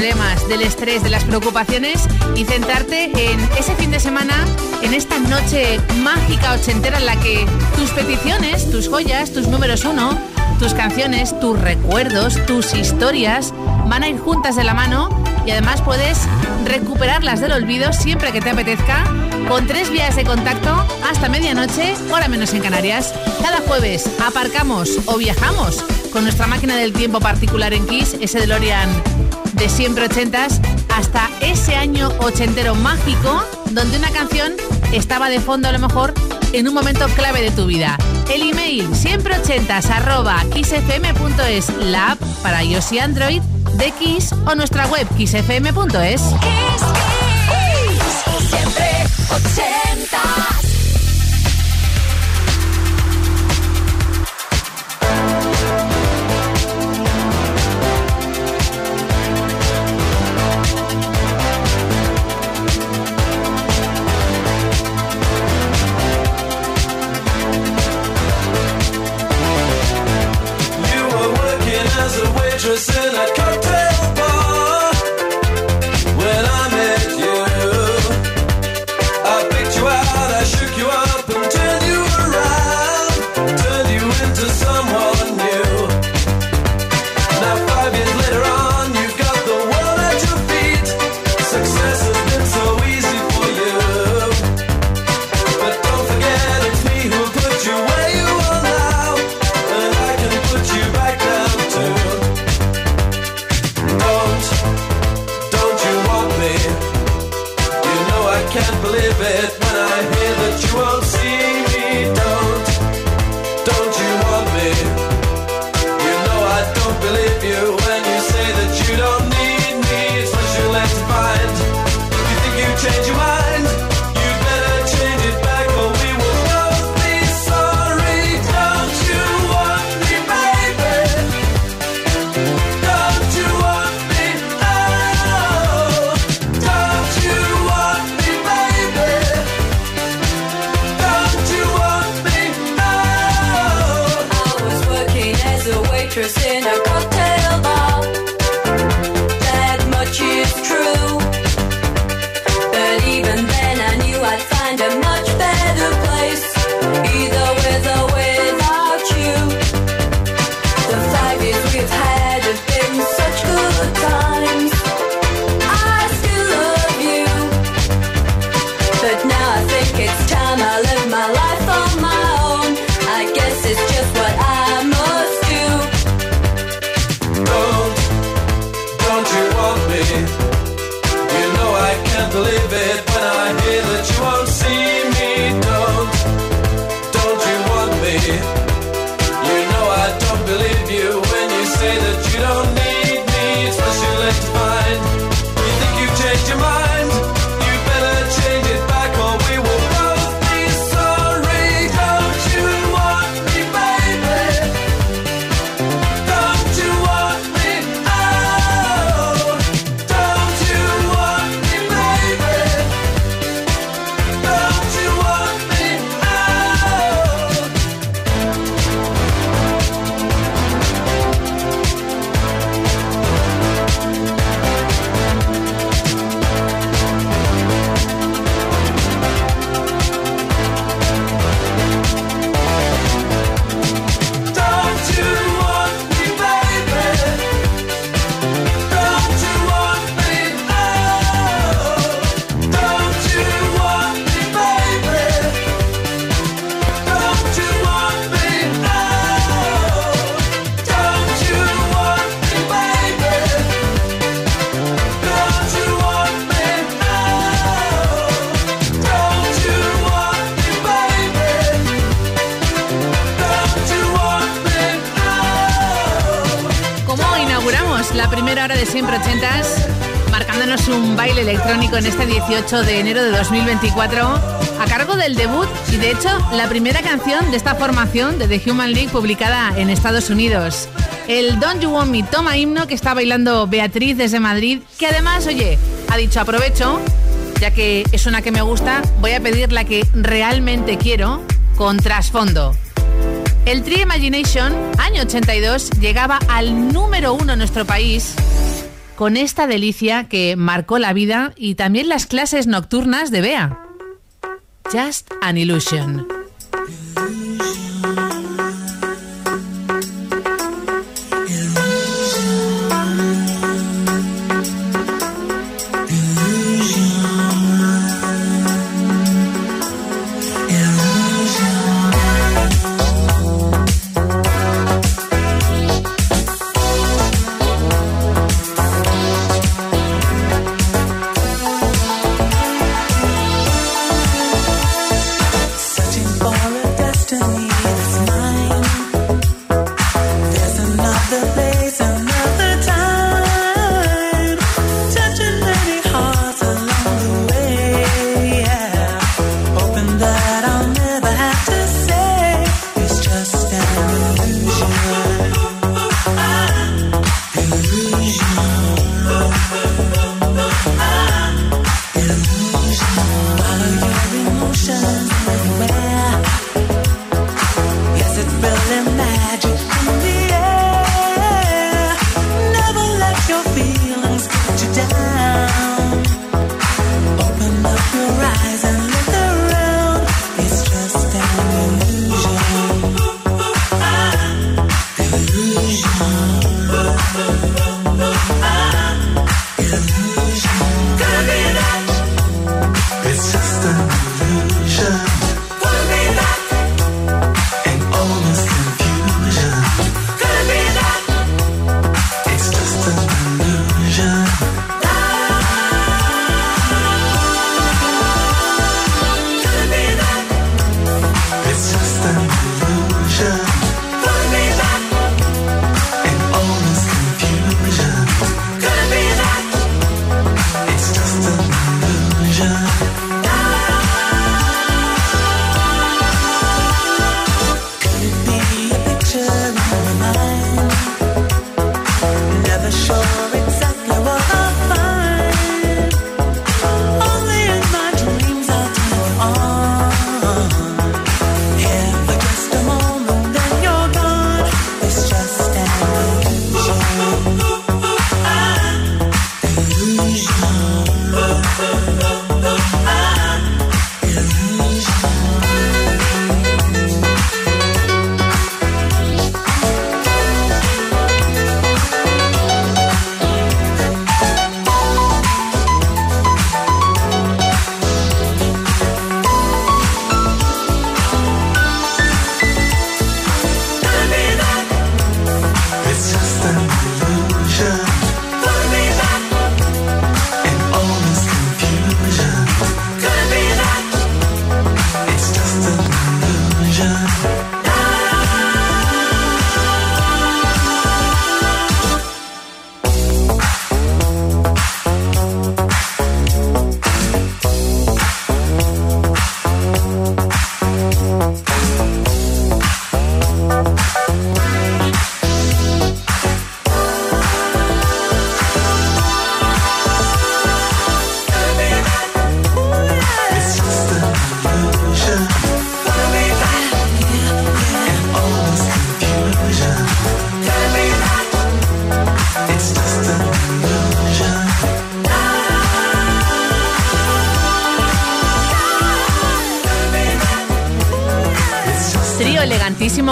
del estrés, de las preocupaciones y centrarte en ese fin de semana, en esta noche mágica ochentera en la que tus peticiones, tus joyas, tus números uno, tus canciones, tus recuerdos, tus historias van a ir juntas de la mano y además puedes recuperarlas del olvido siempre que te apetezca con tres vías de contacto hasta medianoche, hora menos en Canarias. Cada jueves aparcamos o viajamos con nuestra máquina del tiempo particular en Kiss, ese DeLorean de siempre ochentas, hasta ese año ochentero mágico donde una canción estaba de fondo a lo mejor en un momento clave de tu vida. El email siempre ochentas arroba kissfm.es, la app para iOS y Android de Kiss o nuestra web kissfm.es. Siempre mattress and I'd You know I can't believe it when I hear en este 18 de enero de 2024 a cargo del debut y de hecho la primera canción de esta formación de The Human League publicada en Estados Unidos. El Don't You Want Me toma himno que está bailando Beatriz desde Madrid, que además, oye, ha dicho aprovecho, ya que es una que me gusta, voy a pedir la que realmente quiero con trasfondo. El Tree Imagination, año 82, llegaba al número uno en nuestro país con esta delicia que marcó la vida y también las clases nocturnas de Bea. Just an Illusion.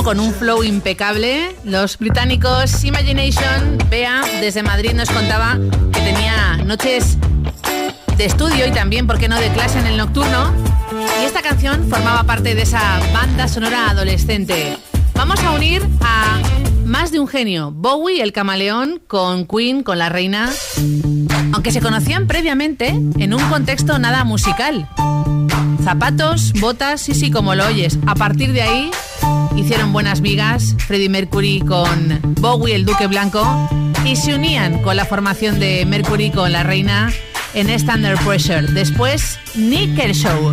Con un flow impecable. Los británicos Imagination, Bea, desde Madrid nos contaba que tenía noches de estudio y también, ¿por qué no?, de clase en el nocturno. Y esta canción formaba parte de esa banda sonora adolescente. Vamos a unir a más de un genio, Bowie, el camaleón, con Queen, con la reina, aunque se conocían previamente en un contexto nada musical. Zapatos, botas, y sí, como lo oyes. A partir de ahí hicieron buenas vigas Freddie Mercury con Bowie, el Duque Blanco, y se unían con la formación de Mercury con la reina en Standard Pressure. Después, Nick Kershaw.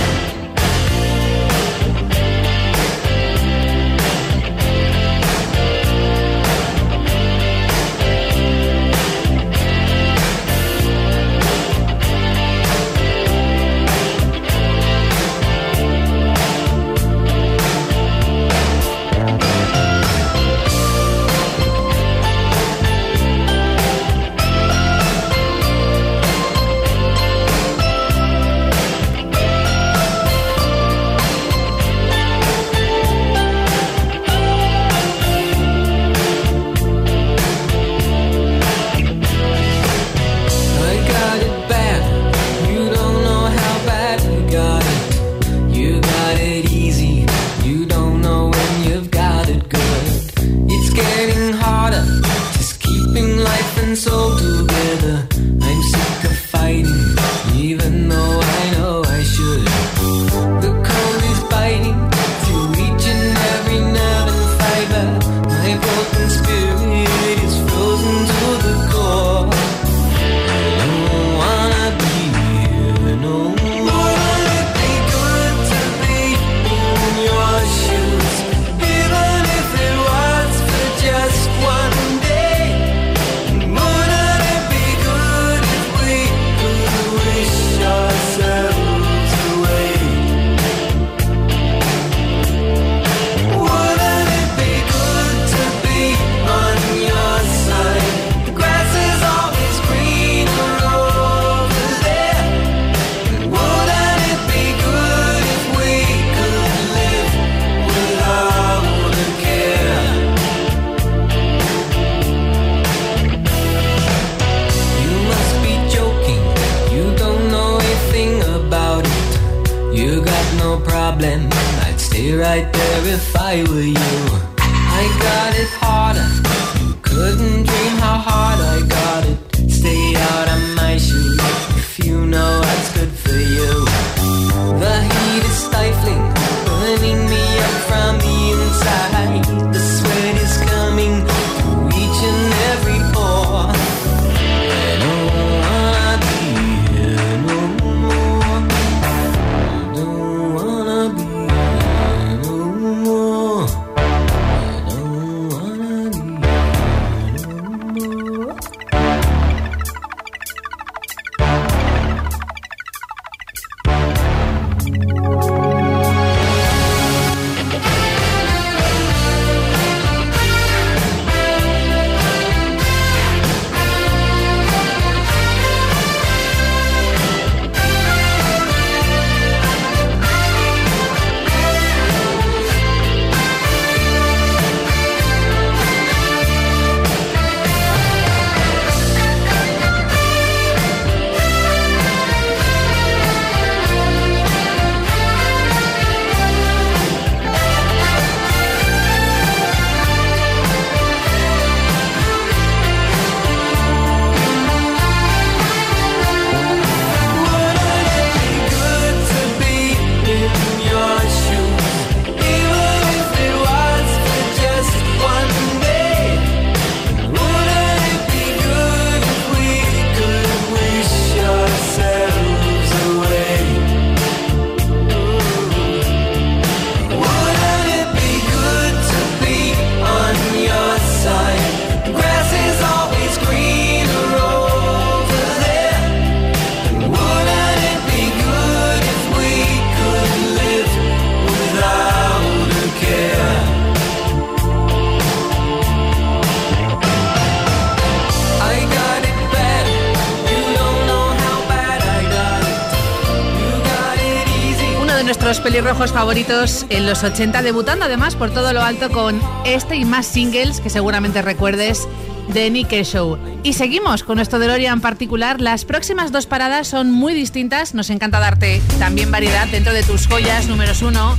Favoritos en los 80, debutando además por todo lo alto con este y más singles que seguramente recuerdes de Nick Show. Y seguimos con nuestro DeLorean en particular. Las próximas dos paradas son muy distintas. Nos encanta darte también variedad dentro de tus joyas números uno,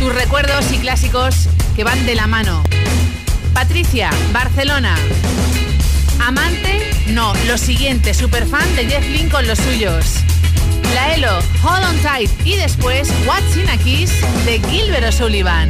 tus recuerdos y clásicos que van de la mano. Patricia, Barcelona. Amante, no, lo siguiente, superfan de Jeff Lynne con los suyos. La Elo, Hold on Tight y después What's in a Kiss de Gilbert O'Sullivan.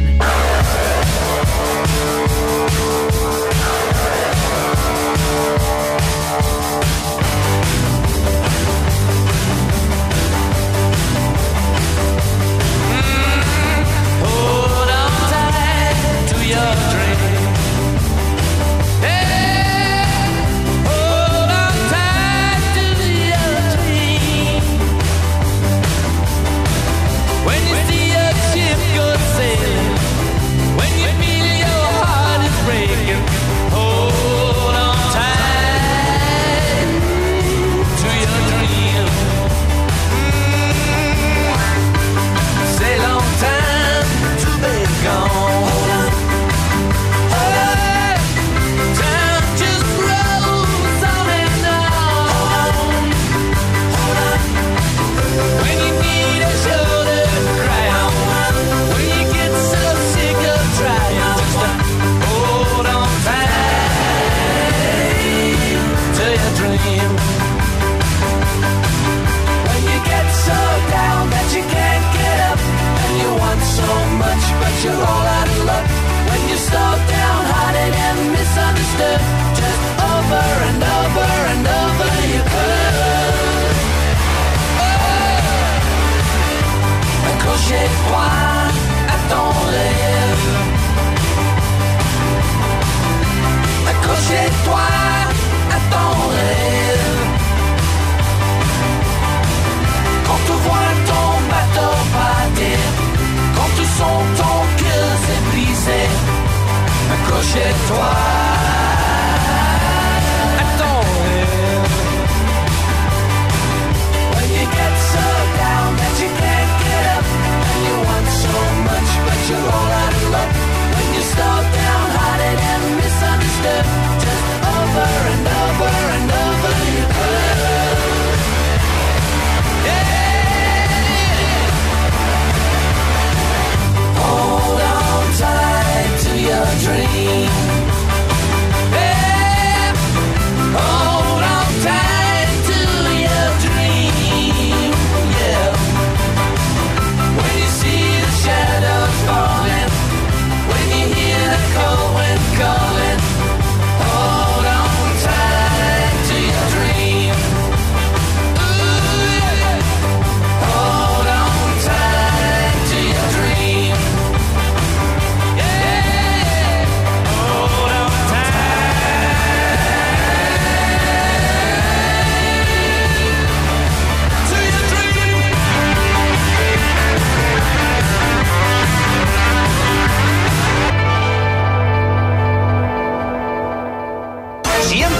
chez toi.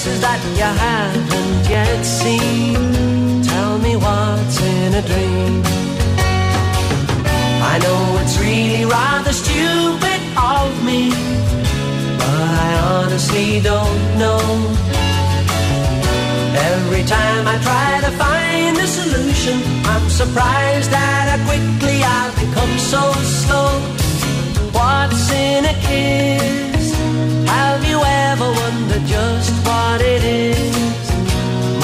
Places that you haven't yet seen. Tell me what's in a dream. I know it's really rather stupid of me, but I honestly don't know. Every time I try to find a solution, I'm surprised at how quickly I've become so slow. What's in a kiss? You just what it is?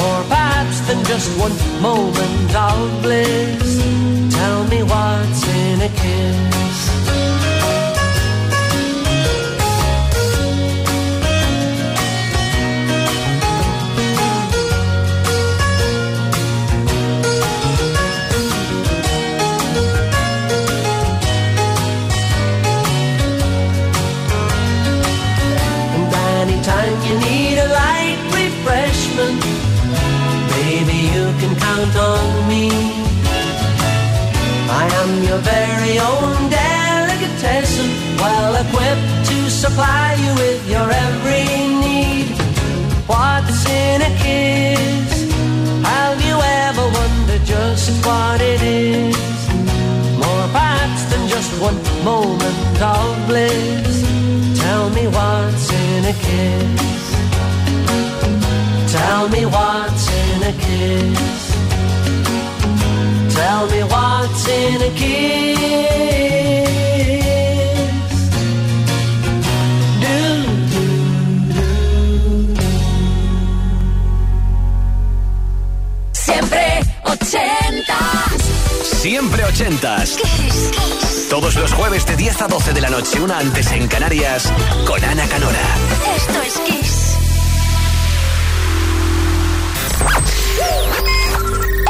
More perhaps than just one moment of bliss. Tell me what's in a kiss. Kiss. Tell me what's in a kiss. Do, do, do. Siempre ochentas. Siempre ochentas. Todos los jueves de 10 a 12 de la noche, una antes en Canarias. Con Ana Canora. Esto es Kiss.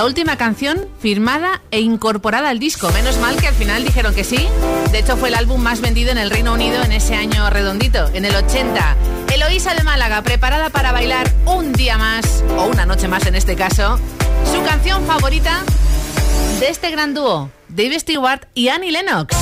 La última canción firmada e incorporada al disco. Menos mal que al final dijeron que sí. De hecho, fue el álbum más vendido en el Reino Unido en ese año redondito, en el 80. Eloísa de Málaga, preparada para bailar un día más, o una noche más en este caso, su canción favorita de este gran dúo, Dave Stewart y Annie Lennox.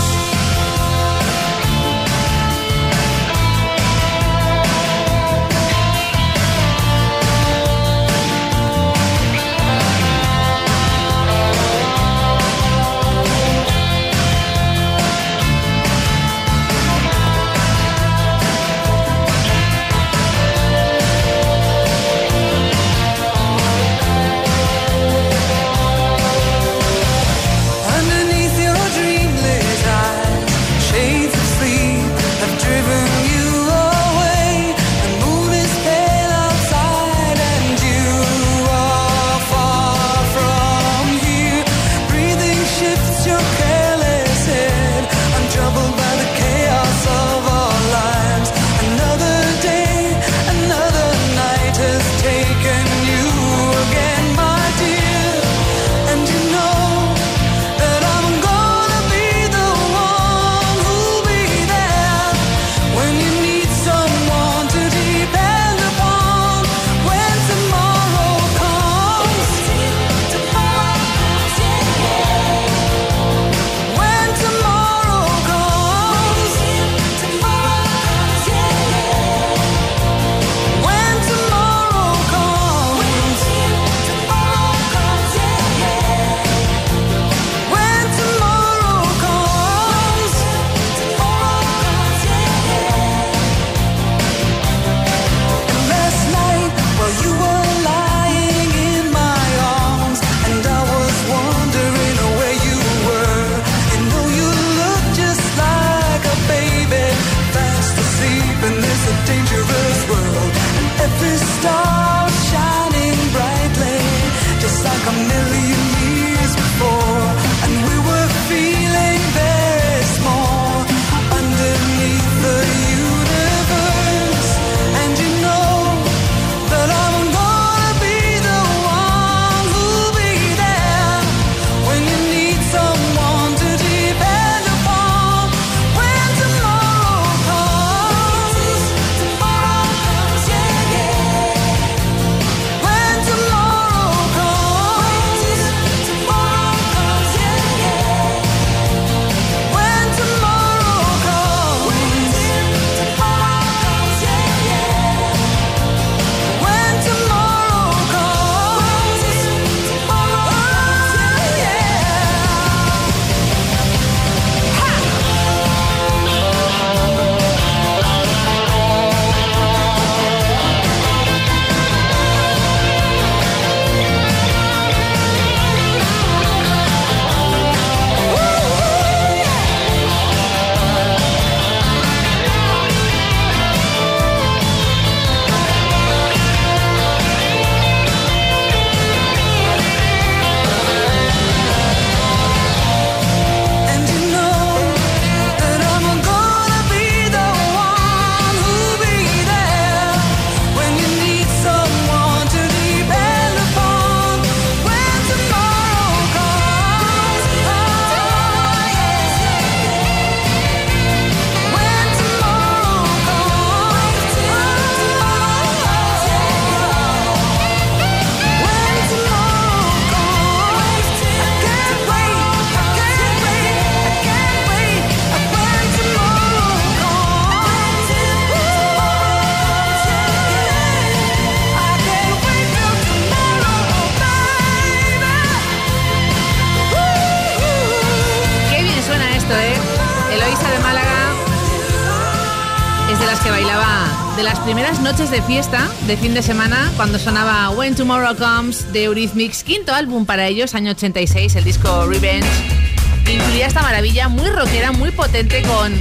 De fiesta de fin de semana cuando sonaba When Tomorrow Comes de Eurythmics, quinto álbum para ellos, año 86, el disco Revenge. Incluía esta maravilla muy rockera, muy potente con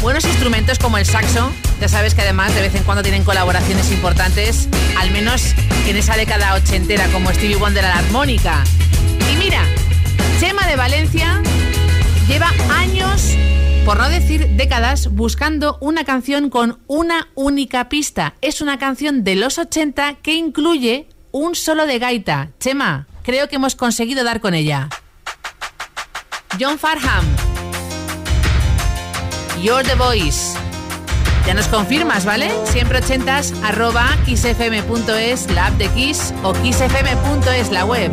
buenos instrumentos como el saxo. Ya sabes que además de vez en cuando tienen colaboraciones importantes, al menos en esa década ochentera como Stevie Wonder a la armónica. Y mira, Chema de Valencia lleva años por no decir décadas, buscando una canción con una única pista. Es una canción de los 80 que incluye un solo de gaita. Chema, creo que hemos conseguido dar con ella. John Farham. You're the voice. Ya nos confirmas, ¿vale? Siempre ochentas arroba kissfm.es, la app de Kiss o kissfm.es, la web.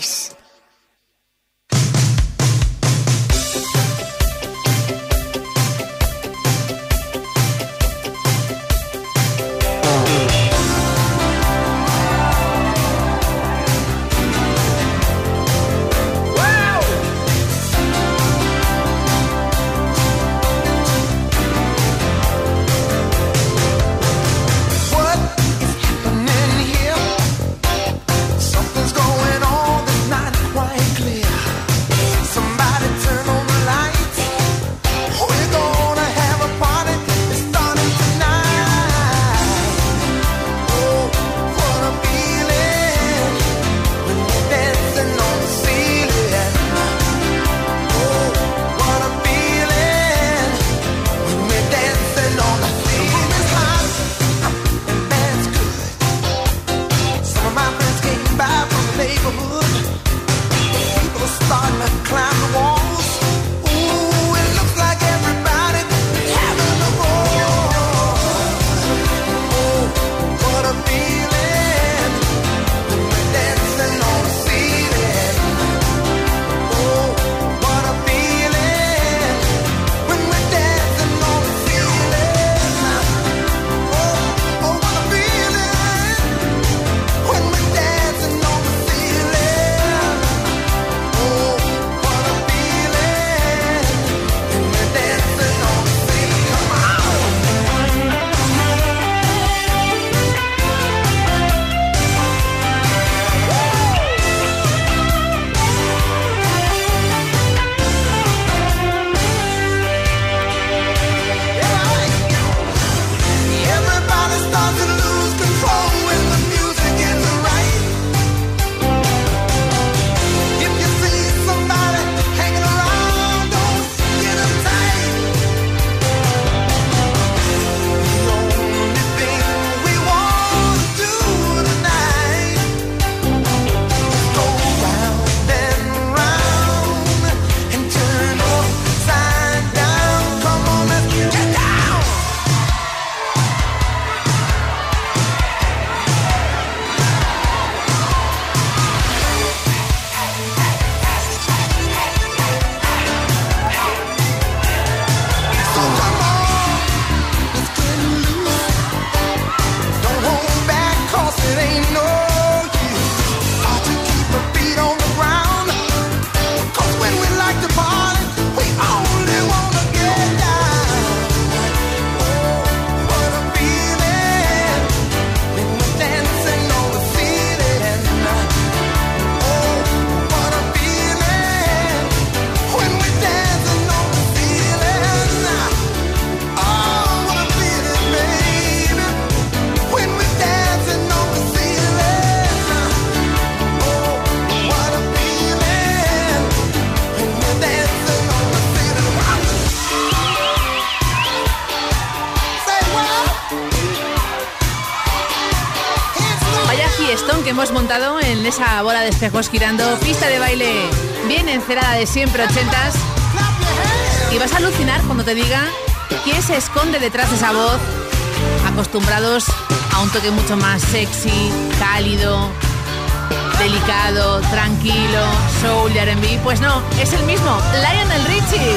Espejos girando, pista de baile bien encerada de siempre ochentas. Y vas a alucinar cuando te diga quién se esconde detrás de esa voz, acostumbrados a un toque mucho más sexy, cálido, delicado, tranquilo, soul y R&B. Pues no, es el mismo, Lionel Richie.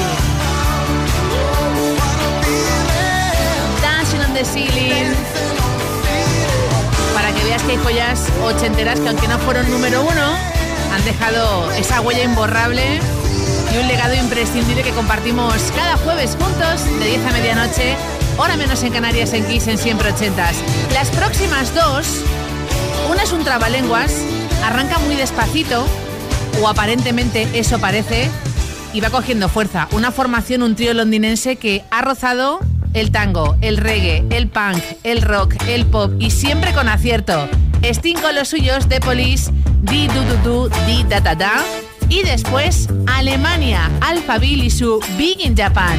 Dancing on the ceiling que que hay joyas ochenteras que aunque no fueron número uno, han dejado esa huella imborrable y un legado imprescindible que compartimos cada jueves juntos de 10 a medianoche, hora menos en Canarias en Kiss en siempre ochentas. Las próximas dos, una es un trabalenguas, arranca muy despacito, o aparentemente eso parece, y va cogiendo fuerza. Una formación, un trío londinense que ha rozado el tango, el reggae, el punk, el rock, el pop y siempre con acierto. Sting los suyos de Police, Di Du Du Du, Di Da Da Da. Y después Alemania, Alphaville y su Big in Japan.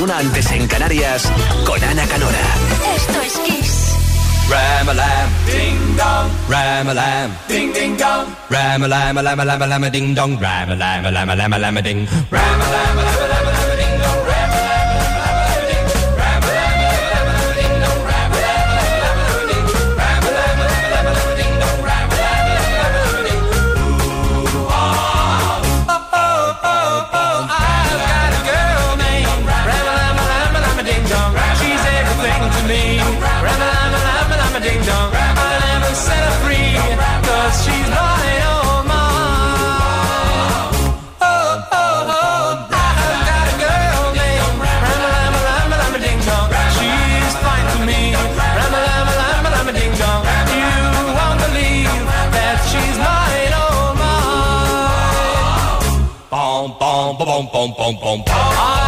una antes en Canarias con Ana Canora. Esto es Kiss. Ding-dong, ding-ding-dong, Ramalam lamalameding dong. pom, pom, pom, pom. pom.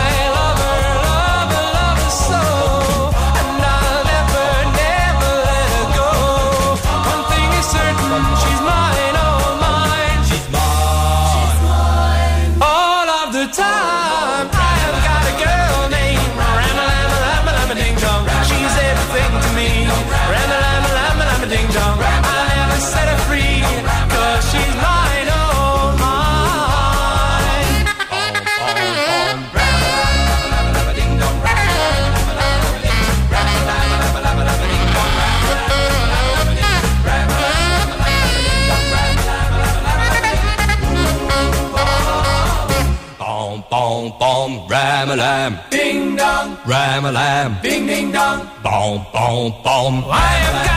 ram a lam. Ding ding dong. Boom boom boom.